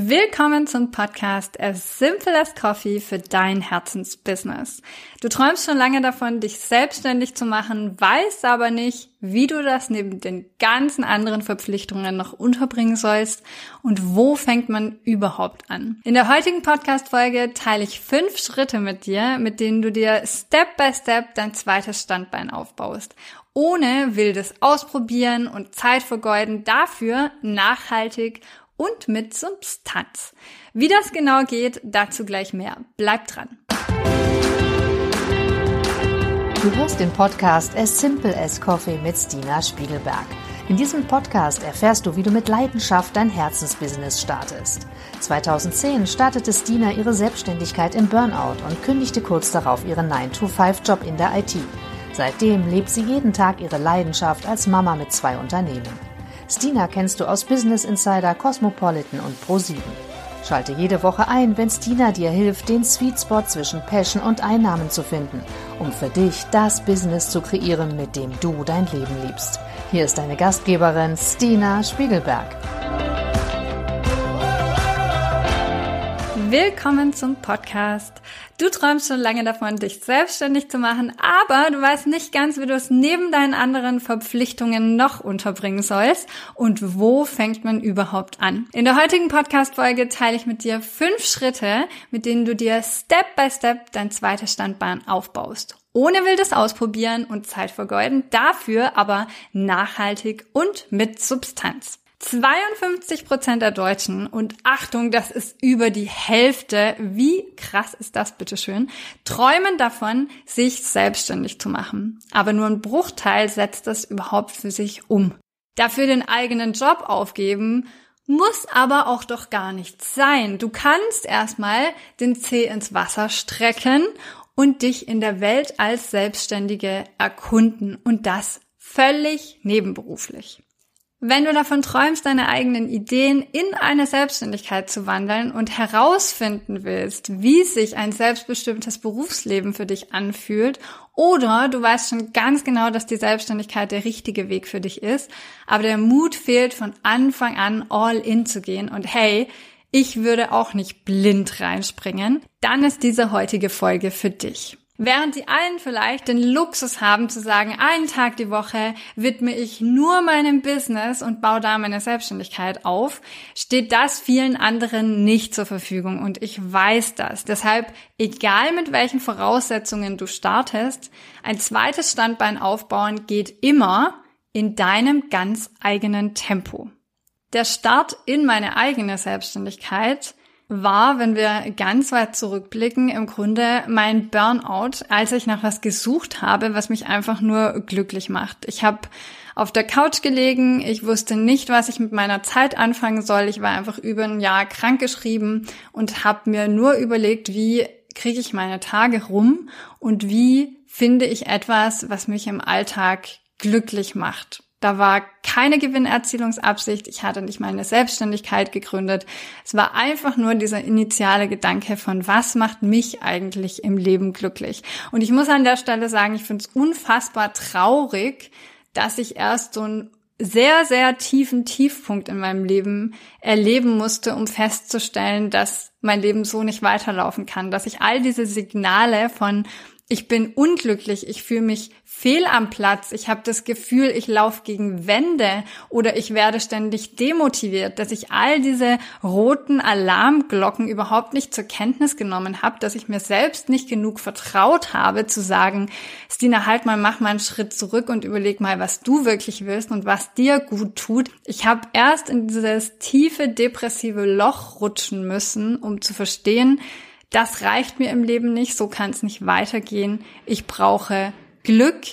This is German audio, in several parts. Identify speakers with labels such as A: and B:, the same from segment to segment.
A: Willkommen zum Podcast As Simple as Coffee für dein Herzensbusiness. Du träumst schon lange davon, dich selbstständig zu machen, weißt aber nicht, wie du das neben den ganzen anderen Verpflichtungen noch unterbringen sollst und wo fängt man überhaupt an. In der heutigen Podcast-Folge teile ich fünf Schritte mit dir, mit denen du dir Step by Step dein zweites Standbein aufbaust ohne wildes Ausprobieren und Zeit vergeuden, dafür nachhaltig und mit Substanz. Wie das genau geht, dazu gleich mehr. Bleibt dran.
B: Du hörst den Podcast As Simple as Coffee mit Stina Spiegelberg. In diesem Podcast erfährst du, wie du mit Leidenschaft dein Herzensbusiness startest. 2010 startete Stina ihre Selbstständigkeit im Burnout und kündigte kurz darauf ihren 9-to-5-Job in der IT. Seitdem lebt sie jeden Tag ihre Leidenschaft als Mama mit zwei Unternehmen. Stina kennst du aus Business Insider, Cosmopolitan und Pro7. Schalte jede Woche ein, wenn Stina dir hilft, den Sweet Spot zwischen Passion und Einnahmen zu finden, um für dich das Business zu kreieren, mit dem du dein Leben liebst. Hier ist deine Gastgeberin Stina Spiegelberg.
A: Willkommen zum Podcast. Du träumst schon lange davon, dich selbstständig zu machen, aber du weißt nicht ganz, wie du es neben deinen anderen Verpflichtungen noch unterbringen sollst und wo fängt man überhaupt an. In der heutigen Podcast-Folge teile ich mit dir fünf Schritte, mit denen du dir Step by Step dein zweites Standbein aufbaust. Ohne wildes Ausprobieren und Zeit vergeuden, dafür aber nachhaltig und mit Substanz. 52 Prozent der Deutschen und Achtung, das ist über die Hälfte. Wie krass ist das bitteschön? Träumen davon, sich selbstständig zu machen. Aber nur ein Bruchteil setzt das überhaupt für sich um. Dafür den eigenen Job aufgeben, muss aber auch doch gar nicht sein. Du kannst erstmal den Zeh ins Wasser strecken und dich in der Welt als Selbstständige erkunden und das völlig nebenberuflich. Wenn du davon träumst, deine eigenen Ideen in eine Selbstständigkeit zu wandeln und herausfinden willst, wie sich ein selbstbestimmtes Berufsleben für dich anfühlt, oder du weißt schon ganz genau, dass die Selbstständigkeit der richtige Weg für dich ist, aber der Mut fehlt, von Anfang an all in zu gehen und hey, ich würde auch nicht blind reinspringen, dann ist diese heutige Folge für dich. Während die allen vielleicht den Luxus haben zu sagen, einen Tag die Woche widme ich nur meinem Business und baue da meine Selbstständigkeit auf, steht das vielen anderen nicht zur Verfügung und ich weiß das. Deshalb, egal mit welchen Voraussetzungen du startest, ein zweites Standbein aufbauen geht immer in deinem ganz eigenen Tempo. Der Start in meine eigene Selbstständigkeit war, wenn wir ganz weit zurückblicken, im Grunde mein Burnout, als ich nach was gesucht habe, was mich einfach nur glücklich macht. Ich habe auf der Couch gelegen, ich wusste nicht, was ich mit meiner Zeit anfangen soll. Ich war einfach über ein Jahr krankgeschrieben und habe mir nur überlegt, wie kriege ich meine Tage rum und wie finde ich etwas, was mich im Alltag glücklich macht. Da war keine Gewinnerzielungsabsicht. Ich hatte nicht meine Selbstständigkeit gegründet. Es war einfach nur dieser initiale Gedanke von, was macht mich eigentlich im Leben glücklich? Und ich muss an der Stelle sagen, ich finde es unfassbar traurig, dass ich erst so einen sehr, sehr tiefen Tiefpunkt in meinem Leben erleben musste, um festzustellen, dass mein Leben so nicht weiterlaufen kann, dass ich all diese Signale von ich bin unglücklich, ich fühle mich fehl am Platz, ich habe das Gefühl, ich laufe gegen Wände oder ich werde ständig demotiviert, dass ich all diese roten Alarmglocken überhaupt nicht zur Kenntnis genommen habe, dass ich mir selbst nicht genug vertraut habe zu sagen, Stina, halt mal, mach mal einen Schritt zurück und überleg mal, was du wirklich willst und was dir gut tut. Ich habe erst in dieses tiefe depressive Loch rutschen müssen, um zu verstehen, das reicht mir im Leben nicht, so kann es nicht weitergehen. Ich brauche Glück,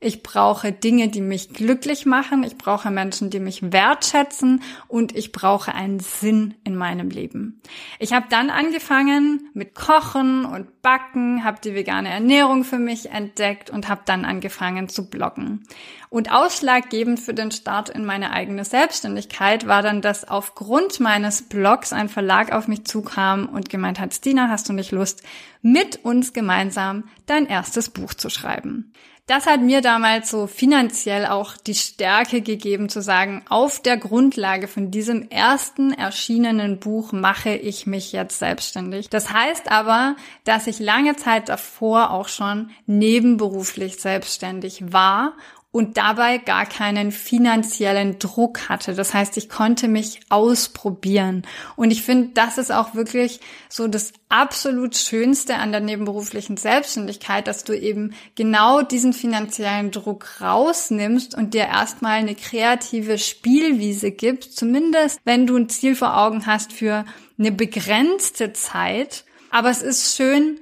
A: ich brauche Dinge, die mich glücklich machen. Ich brauche Menschen, die mich wertschätzen und ich brauche einen Sinn in meinem Leben. Ich habe dann angefangen mit Kochen und Backen, habe die vegane Ernährung für mich entdeckt und habe dann angefangen zu bloggen. Und ausschlaggebend für den Start in meine eigene Selbstständigkeit war dann, dass aufgrund meines Blogs ein Verlag auf mich zukam und gemeint hat, Stina, hast du nicht Lust, mit uns gemeinsam dein erstes Buch zu schreiben? Das hat mir damals so finanziell auch die Stärke gegeben zu sagen, auf der Grundlage von diesem ersten erschienenen Buch mache ich mich jetzt selbstständig. Das heißt aber, dass ich lange Zeit davor auch schon nebenberuflich selbstständig war und dabei gar keinen finanziellen Druck hatte. Das heißt, ich konnte mich ausprobieren. Und ich finde, das ist auch wirklich so das absolut Schönste an der nebenberuflichen Selbstständigkeit, dass du eben genau diesen finanziellen Druck rausnimmst und dir erstmal eine kreative Spielwiese gibst, zumindest wenn du ein Ziel vor Augen hast für eine begrenzte Zeit. Aber es ist schön,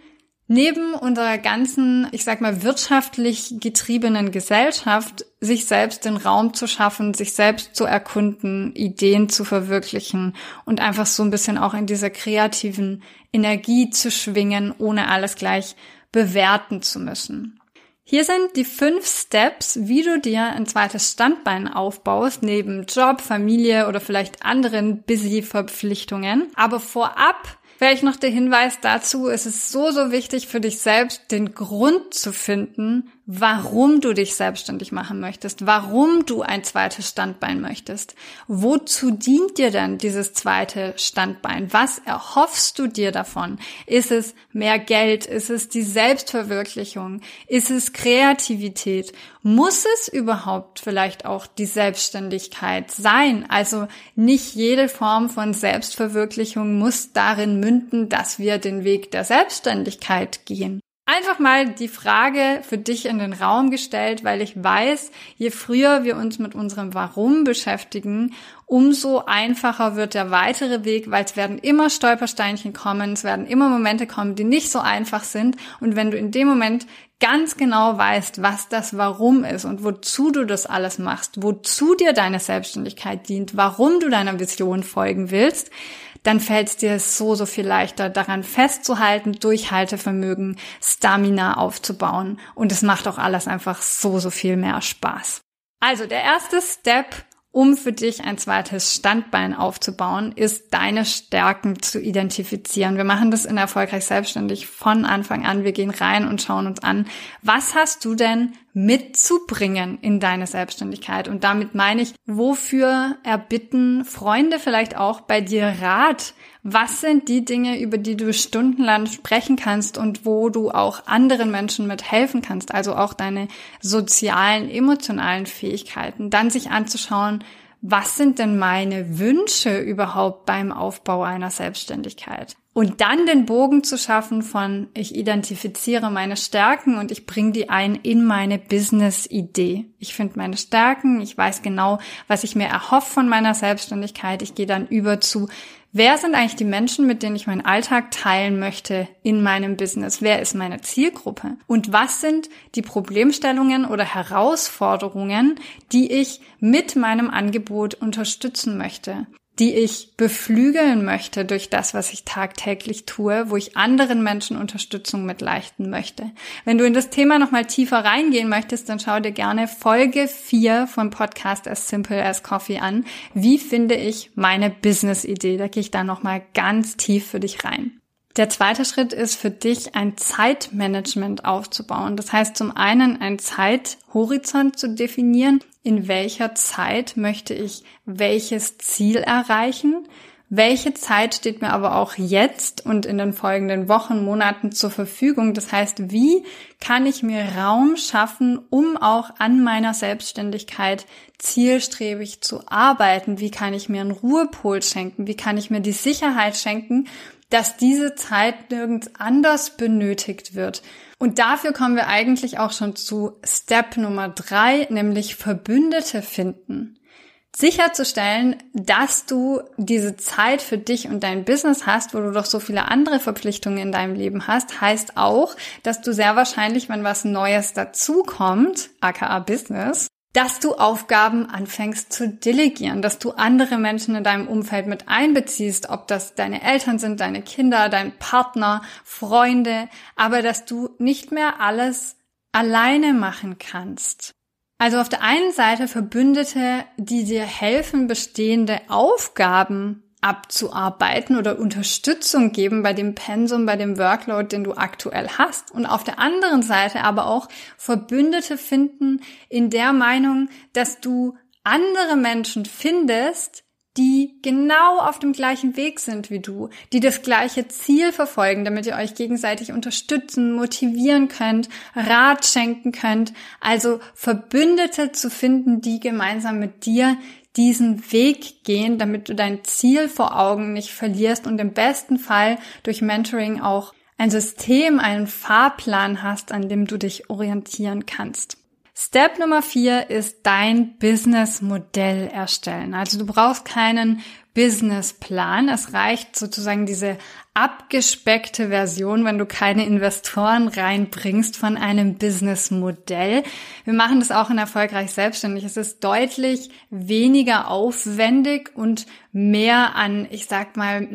A: neben unserer ganzen, ich sag mal, wirtschaftlich getriebenen Gesellschaft, sich selbst den Raum zu schaffen, sich selbst zu erkunden, Ideen zu verwirklichen und einfach so ein bisschen auch in dieser kreativen Energie zu schwingen, ohne alles gleich bewerten zu müssen. Hier sind die fünf Steps, wie du dir ein zweites Standbein aufbaust, neben Job, Familie oder vielleicht anderen Busy-Verpflichtungen. Aber vorab Vielleicht noch der Hinweis dazu, es ist so, so wichtig für dich selbst, den Grund zu finden, warum du dich selbstständig machen möchtest, warum du ein zweites Standbein möchtest. Wozu dient dir denn dieses zweite Standbein? Was erhoffst du dir davon? Ist es mehr Geld? Ist es die Selbstverwirklichung? Ist es Kreativität? Muss es überhaupt vielleicht auch die Selbstständigkeit sein? Also nicht jede Form von Selbstverwirklichung muss darin münden, dass wir den Weg der Selbstständigkeit gehen einfach mal die Frage für dich in den Raum gestellt, weil ich weiß, je früher wir uns mit unserem Warum beschäftigen, umso einfacher wird der weitere Weg, weil es werden immer Stolpersteinchen kommen, es werden immer Momente kommen, die nicht so einfach sind. Und wenn du in dem Moment ganz genau weißt, was das Warum ist und wozu du das alles machst, wozu dir deine Selbstständigkeit dient, warum du deiner Vision folgen willst, dann fällt es dir so, so viel leichter, daran festzuhalten, Durchhaltevermögen, Stamina aufzubauen. Und es macht auch alles einfach so, so viel mehr Spaß. Also der erste Step, um für dich ein zweites Standbein aufzubauen, ist deine Stärken zu identifizieren. Wir machen das in Erfolgreich Selbstständig von Anfang an. Wir gehen rein und schauen uns an, was hast du denn mitzubringen in deine Selbstständigkeit. Und damit meine ich, wofür erbitten Freunde vielleicht auch bei dir Rat? Was sind die Dinge, über die du stundenlang sprechen kannst und wo du auch anderen Menschen mit helfen kannst? Also auch deine sozialen, emotionalen Fähigkeiten. Dann sich anzuschauen, was sind denn meine Wünsche überhaupt beim Aufbau einer Selbstständigkeit? Und dann den Bogen zu schaffen von, ich identifiziere meine Stärken und ich bringe die ein in meine Business-Idee. Ich finde meine Stärken, ich weiß genau, was ich mir erhoffe von meiner Selbstständigkeit. Ich gehe dann über zu, wer sind eigentlich die Menschen, mit denen ich meinen Alltag teilen möchte in meinem Business? Wer ist meine Zielgruppe? Und was sind die Problemstellungen oder Herausforderungen, die ich mit meinem Angebot unterstützen möchte? Die ich beflügeln möchte durch das, was ich tagtäglich tue, wo ich anderen Menschen Unterstützung mit leisten möchte. Wenn du in das Thema nochmal tiefer reingehen möchtest, dann schau dir gerne Folge 4 von Podcast As Simple as Coffee an. Wie finde ich meine Business-Idee? Da gehe ich da nochmal ganz tief für dich rein. Der zweite Schritt ist für dich ein Zeitmanagement aufzubauen. Das heißt zum einen ein Zeithorizont zu definieren, in welcher Zeit möchte ich welches Ziel erreichen, welche Zeit steht mir aber auch jetzt und in den folgenden Wochen, Monaten zur Verfügung. Das heißt, wie kann ich mir Raum schaffen, um auch an meiner Selbstständigkeit zielstrebig zu arbeiten? Wie kann ich mir einen Ruhepol schenken? Wie kann ich mir die Sicherheit schenken, dass diese Zeit nirgends anders benötigt wird. Und dafür kommen wir eigentlich auch schon zu Step Nummer drei, nämlich Verbündete finden. Sicherzustellen, dass du diese Zeit für dich und dein Business hast, wo du doch so viele andere Verpflichtungen in deinem Leben hast, heißt auch, dass du sehr wahrscheinlich, wenn was Neues dazukommt, aka Business, dass du Aufgaben anfängst zu delegieren, dass du andere Menschen in deinem Umfeld mit einbeziehst, ob das deine Eltern sind, deine Kinder, dein Partner, Freunde, aber dass du nicht mehr alles alleine machen kannst. Also auf der einen Seite Verbündete, die dir helfen, bestehende Aufgaben abzuarbeiten oder Unterstützung geben bei dem Pensum, bei dem Workload, den du aktuell hast. Und auf der anderen Seite aber auch Verbündete finden in der Meinung, dass du andere Menschen findest, die genau auf dem gleichen Weg sind wie du, die das gleiche Ziel verfolgen, damit ihr euch gegenseitig unterstützen, motivieren könnt, Rat schenken könnt. Also Verbündete zu finden, die gemeinsam mit dir diesen Weg gehen, damit du dein Ziel vor Augen nicht verlierst und im besten Fall durch Mentoring auch ein System, einen Fahrplan hast, an dem du dich orientieren kannst. Step Nummer vier ist dein Businessmodell erstellen. Also du brauchst keinen Businessplan. Es reicht sozusagen diese abgespeckte Version, wenn du keine Investoren reinbringst von einem Businessmodell. Wir machen das auch in erfolgreich selbstständig. Es ist deutlich weniger aufwendig und mehr an, ich sag mal,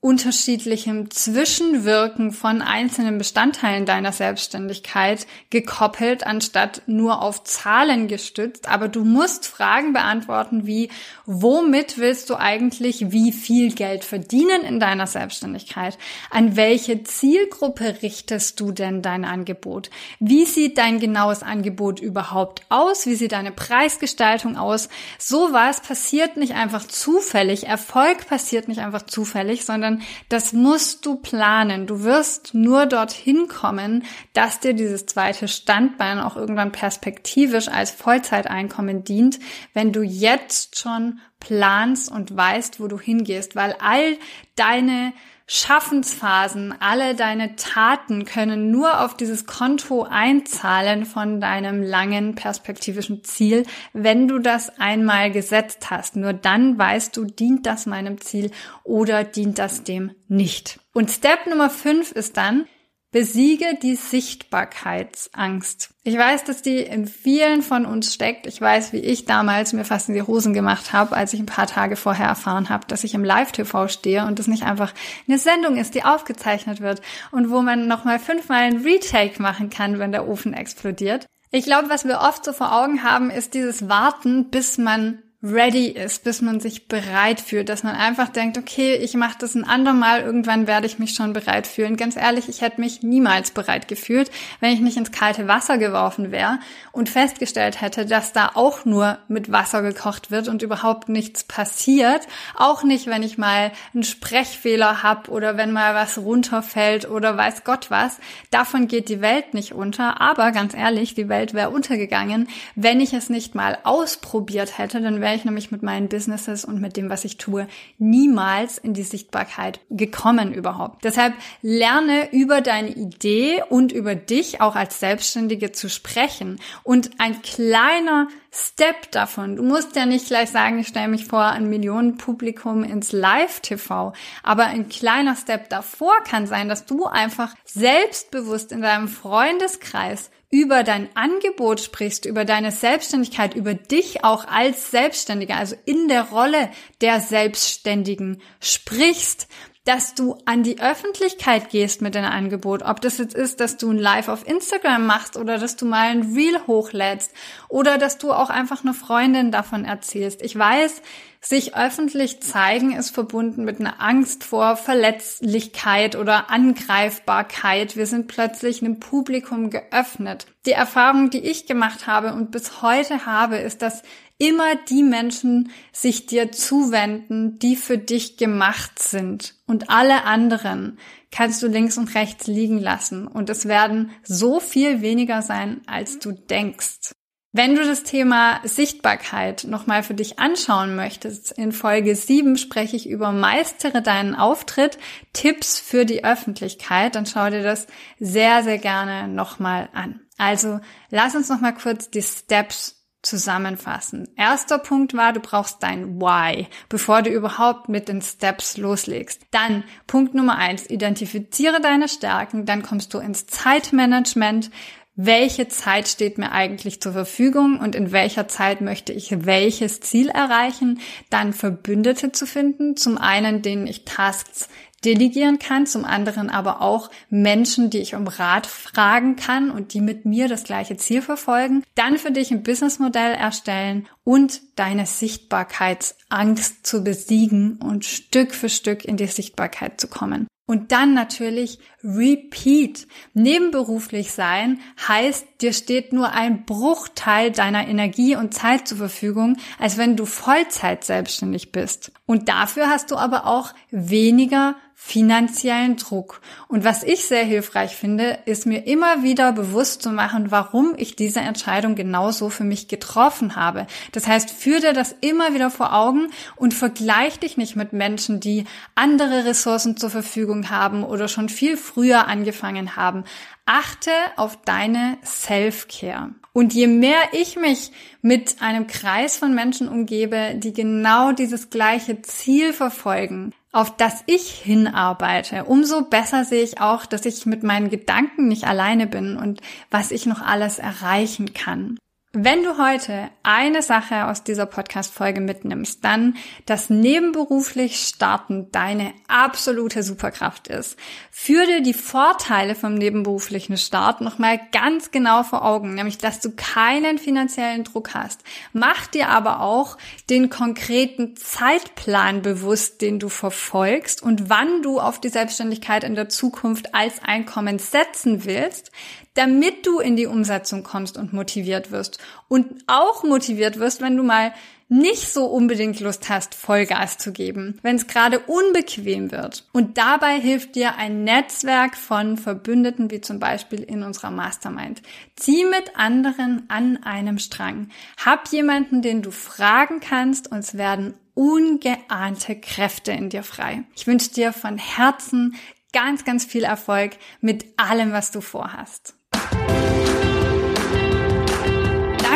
A: unterschiedlichem Zwischenwirken von einzelnen Bestandteilen deiner Selbstständigkeit gekoppelt, anstatt nur auf Zahlen gestützt. Aber du musst Fragen beantworten wie, womit willst du eigentlich wie viel Geld verdienen in deiner Selbstständigkeit? An welche Zielgruppe richtest du denn dein Angebot? Wie sieht dein genaues Angebot überhaupt aus? Wie sieht deine Preisgestaltung aus? Sowas passiert nicht einfach zufällig. Erfolg passiert nicht einfach zufällig, sondern das musst du planen. Du wirst nur dorthin kommen, dass dir dieses zweite Standbein auch irgendwann perspektivisch als Vollzeiteinkommen dient, wenn du jetzt schon planst und weißt, wo du hingehst, weil all deine Schaffensphasen, alle deine Taten können nur auf dieses Konto einzahlen von deinem langen perspektivischen Ziel, wenn du das einmal gesetzt hast. Nur dann weißt du, dient das meinem Ziel oder dient das dem nicht. Und Step Nummer 5 ist dann, Besiege die Sichtbarkeitsangst. Ich weiß, dass die in vielen von uns steckt. Ich weiß, wie ich damals mir fast in die Hosen gemacht habe, als ich ein paar Tage vorher erfahren habe, dass ich im Live-TV stehe und das nicht einfach eine Sendung ist, die aufgezeichnet wird und wo man nochmal fünfmal ein Retake machen kann, wenn der Ofen explodiert. Ich glaube, was wir oft so vor Augen haben, ist dieses Warten, bis man ready ist, bis man sich bereit fühlt, dass man einfach denkt, okay, ich mache das ein andermal, irgendwann werde ich mich schon bereit fühlen. Ganz ehrlich, ich hätte mich niemals bereit gefühlt, wenn ich nicht ins kalte Wasser geworfen wäre und festgestellt hätte, dass da auch nur mit Wasser gekocht wird und überhaupt nichts passiert. Auch nicht, wenn ich mal einen Sprechfehler habe oder wenn mal was runterfällt oder weiß Gott was. Davon geht die Welt nicht unter. Aber ganz ehrlich, die Welt wäre untergegangen, wenn ich es nicht mal ausprobiert hätte, dann wäre ich nämlich mit meinen Businesses und mit dem, was ich tue, niemals in die Sichtbarkeit gekommen überhaupt. Deshalb lerne über deine Idee und über dich auch als Selbstständige zu sprechen. Und ein kleiner Step davon. Du musst ja nicht gleich sagen, ich stelle mich vor ein Millionenpublikum ins Live-TV. Aber ein kleiner Step davor kann sein, dass du einfach selbstbewusst in deinem Freundeskreis über dein Angebot sprichst, über deine Selbstständigkeit, über dich auch als Selbstständiger, also in der Rolle der Selbstständigen sprichst, dass du an die Öffentlichkeit gehst mit deinem Angebot. Ob das jetzt ist, dass du ein Live auf Instagram machst oder dass du mal ein Reel hochlädst oder dass du auch einfach eine Freundin davon erzählst. Ich weiß, sich öffentlich zeigen ist verbunden mit einer Angst vor Verletzlichkeit oder Angreifbarkeit. Wir sind plötzlich einem Publikum geöffnet. Die Erfahrung, die ich gemacht habe und bis heute habe, ist, dass immer die Menschen sich dir zuwenden, die für dich gemacht sind. Und alle anderen kannst du links und rechts liegen lassen. Und es werden so viel weniger sein, als du denkst. Wenn du das Thema Sichtbarkeit nochmal für dich anschauen möchtest, in Folge 7 spreche ich über Meistere deinen Auftritt, Tipps für die Öffentlichkeit, dann schau dir das sehr, sehr gerne nochmal an. Also lass uns nochmal kurz die Steps zusammenfassen. Erster Punkt war, du brauchst dein Why, bevor du überhaupt mit den Steps loslegst. Dann Punkt Nummer eins, identifiziere deine Stärken, dann kommst du ins Zeitmanagement. welche Zeit steht mir eigentlich zur Verfügung und in welcher Zeit möchte ich welches Ziel erreichen, dann Verbündete zu finden, zum einen, denen ich Tasks delegieren kann, zum anderen aber auch Menschen, die ich um Rat fragen kann und die mit mir das gleiche Ziel verfolgen, dann für dich ein Businessmodell erstellen und deine Sichtbarkeitsangst zu besiegen und Stück für Stück in die Sichtbarkeit zu kommen. Und dann natürlich Repeat. Nebenberuflich sein heißt, dir steht nur ein Bruchteil deiner Energie und Zeit zur Verfügung, als wenn du Vollzeit selbstständig bist. Und dafür hast du aber auch weniger finanziellen Druck. Und was ich sehr hilfreich finde, ist mir immer wieder bewusst zu machen, warum ich diese Entscheidung genauso für mich getroffen habe. Das heißt, führ dir das immer wieder vor Augen und vergleich dich nicht mit Menschen, die andere Ressourcen zur Verfügung haben oder schon viel früher angefangen haben. Achte auf deine Self-Care. Und je mehr ich mich mit einem Kreis von Menschen umgebe, die genau dieses gleiche Ziel verfolgen, auf das ich hinarbeite, umso besser sehe ich auch, dass ich mit meinen Gedanken nicht alleine bin und was ich noch alles erreichen kann. Wenn du heute eine Sache aus dieser Podcast-Folge mitnimmst, dann, dass nebenberuflich starten deine absolute Superkraft ist. Führ dir die Vorteile vom nebenberuflichen Start nochmal ganz genau vor Augen, nämlich, dass du keinen finanziellen Druck hast. Mach dir aber auch den konkreten Zeitplan bewusst, den du verfolgst und wann du auf die Selbstständigkeit in der Zukunft als Einkommen setzen willst, damit du in die Umsetzung kommst und motiviert wirst. Und auch motiviert wirst, wenn du mal nicht so unbedingt Lust hast, Vollgas zu geben, wenn es gerade unbequem wird. Und dabei hilft dir ein Netzwerk von Verbündeten, wie zum Beispiel in unserer Mastermind. Zieh mit anderen an einem Strang. Hab jemanden, den du fragen kannst und es werden ungeahnte Kräfte in dir frei. Ich wünsche dir von Herzen ganz, ganz viel Erfolg mit allem, was du vorhast.